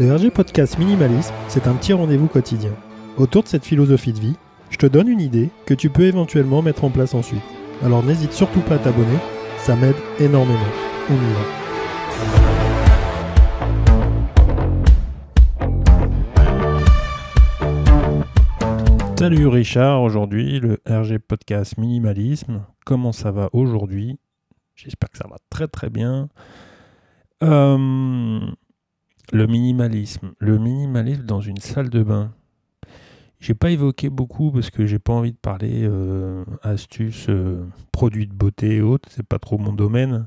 Le RG Podcast Minimalisme, c'est un petit rendez-vous quotidien. Autour de cette philosophie de vie, je te donne une idée que tu peux éventuellement mettre en place ensuite. Alors n'hésite surtout pas à t'abonner, ça m'aide énormément. Salut Richard, aujourd'hui le RG Podcast Minimalisme. Comment ça va aujourd'hui? J'espère que ça va très très bien. Euh, le minimalisme. Le minimalisme dans une salle de bain. J'ai pas évoqué beaucoup parce que j'ai pas envie de parler euh, astuces, euh, produits de beauté et autres, c'est pas trop mon domaine.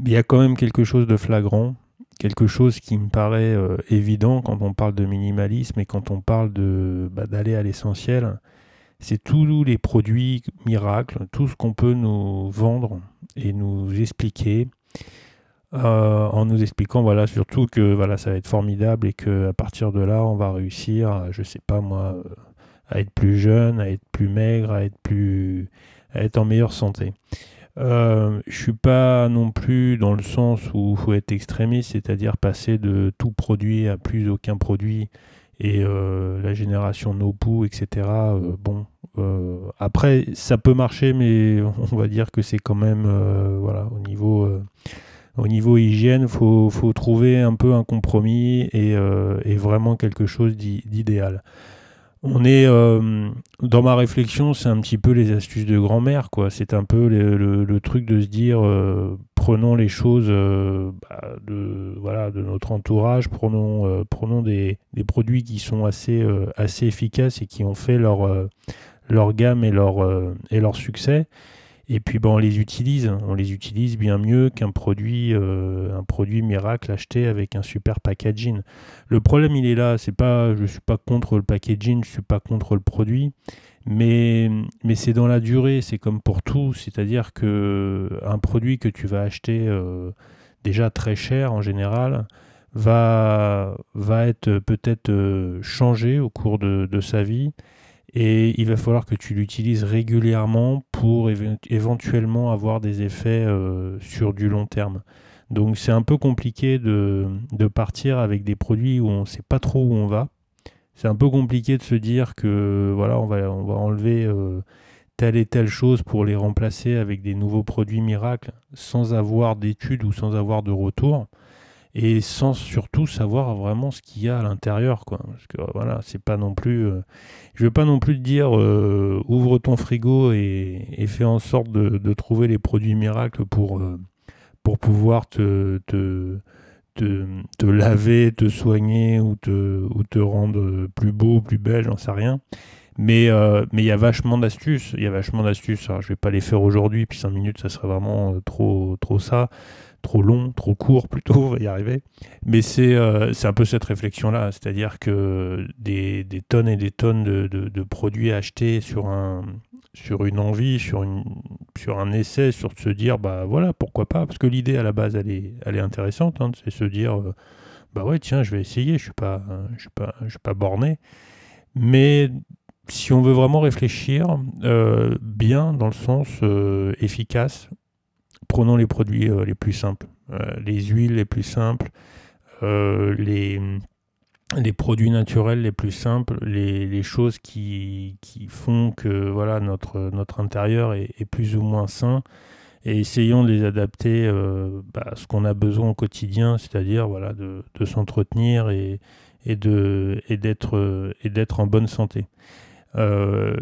Mais il y a quand même quelque chose de flagrant, quelque chose qui me paraît euh, évident quand on parle de minimalisme et quand on parle de bah, d'aller à l'essentiel. C'est tous les produits miracles, tout ce qu'on peut nous vendre et nous expliquer euh, en nous expliquant voilà surtout que voilà ça va être formidable et que à partir de là on va réussir je sais pas moi euh, à être plus jeune à être plus maigre à être plus à être en meilleure santé. Euh, je suis pas non plus dans le sens où faut être extrémiste c'est-à-dire passer de tout produit à plus aucun produit et euh, la génération no poux etc bon après ça peut marcher mais on va dire que c'est quand même voilà au niveau au niveau hygiène, faut, faut, trouver un peu un compromis et, euh, vraiment quelque chose d'idéal. On est euh, dans ma réflexion, c'est un petit peu les astuces de grand-mère, quoi. C'est un peu le, truc de se dire, euh, prenons les choses bah, de voilà de notre entourage, prenons prenons des, des, produits qui sont assez assez efficaces et qui ont fait leur leur gamme et leur et leur succès et puis bon, on les utilise, on les utilise bien mieux qu'un produit, euh, un produit miracle acheté avec un super packaging. Le problème il est là, c'est pas, je suis pas contre le packaging, je suis pas contre le produit, mais, mais c'est dans la durée, c'est comme pour tout, c'est-à-dire que un produit que tu vas acheter euh, déjà très cher en général va, va être peut-être euh, changé au cours de, de sa vie et il va falloir que tu l'utilises régulièrement pour éventuellement avoir des effets euh, sur du long terme. Donc c'est un peu compliqué de, partir avec des produits où on ne sait pas trop où on va. C'est un peu compliqué de se dire que voilà, on va, on va enlever euh, telle et telle chose pour les remplacer avec des nouveaux produits miracles sans avoir d'études ou sans avoir de retour et sans surtout savoir vraiment ce qu'il y a à l'intérieur quoi. Parce que voilà c'est pas non plus euh, je veux pas non plus te dire euh, ouvre ton frigo et, et, fais en sorte de, trouver les produits miracles pour euh, pour pouvoir te, te, te, laver te soigner ou te ou te rendre plus beau plus belle j'en sais rien. Mais mais il y a vachement d'astuces. Il y a vachement d'astuces. Je vais pas les faire aujourd'hui puis 5 minutes ça serait vraiment trop trop ça trop long, trop court plutôt, on va y arriver. Mais c'est euh, un peu cette réflexion-là, c'est-à-dire que des, tonnes et des tonnes de, de, produits achetés sur, un, sur une envie, sur, une, sur un essai, sur se dire, bah voilà, pourquoi pas, parce que l'idée à la base, elle est, elle est intéressante, hein, c'est se dire, euh, bah ouais, tiens, je vais essayer, je suis pas, je suis pas, je suis pas borné. Mais si on veut vraiment réfléchir euh, bien dans le sens efficace, prenons les produits euh, les plus simples, euh, les huiles les plus simples, euh, les, les produits naturels les plus simples, les, choses qui, font que voilà, notre, notre intérieur est, plus ou moins sain et essayons de les adapter bah, à ce qu'on a besoin au quotidien, c'est-à-dire voilà, de, s'entretenir et, et d'être en bonne santé. Euh,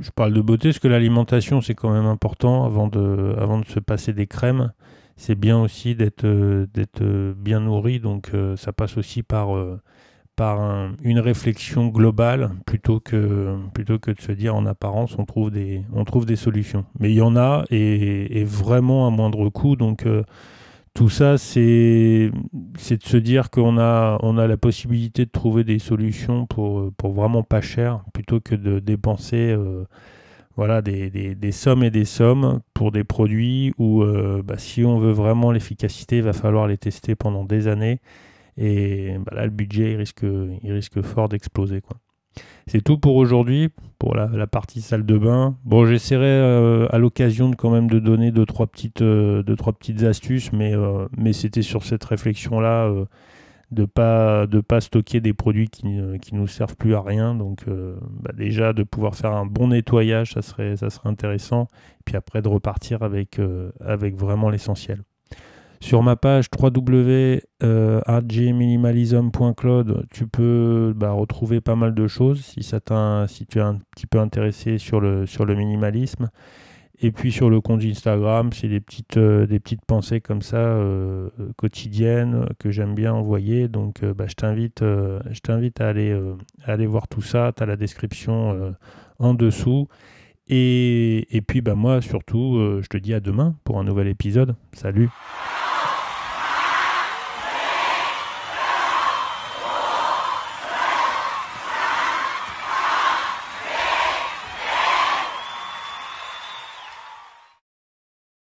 je parle de beauté parce que l'alimentation c'est quand même important avant de, avant de se passer des crèmes. C'est bien aussi d'être euh, euh, bien nourri, donc ça passe aussi par, par une réflexion globale plutôt que, plutôt que de se dire en apparence on trouve des, on trouve des solutions. Mais il y en a et, et vraiment à moindre coût, donc tout ça, c'est de se dire qu'on a, on a la possibilité de trouver des solutions pour, vraiment pas cher, plutôt que de dépenser euh, voilà, des, sommes et des sommes pour des produits où, euh, bah, si on veut vraiment l'efficacité, il va falloir les tester pendant des années. Et bah, là, le budget, il risque, risque fort d'exploser. C'est tout pour aujourd'hui, pour la, partie salle de bain. Bon, j'essaierai euh, à l'occasion de quand même de donner deux trois petites, euh, astuces, mais, euh, mais c'était sur cette réflexion là de pas de pas stocker des produits qui, ne nous servent plus à rien. Donc bah, déjà de pouvoir faire un bon nettoyage, ça serait intéressant. Puis après de repartir avec vraiment l'essentiel. Sur ma page www.rgminimalism.cloud, tu peux bah, retrouver pas mal de choses si, ça tu es un petit peu intéressé sur le, minimalisme. Et puis sur le compte Instagram, c'est des petites, euh, pensées comme ça euh, quotidiennes que j'aime bien envoyer. Donc euh, bah, je t'invite à aller, voir tout ça. Tu as la description en dessous. Et, et, puis bah, moi surtout, je te dis à demain pour un nouvel épisode. Salut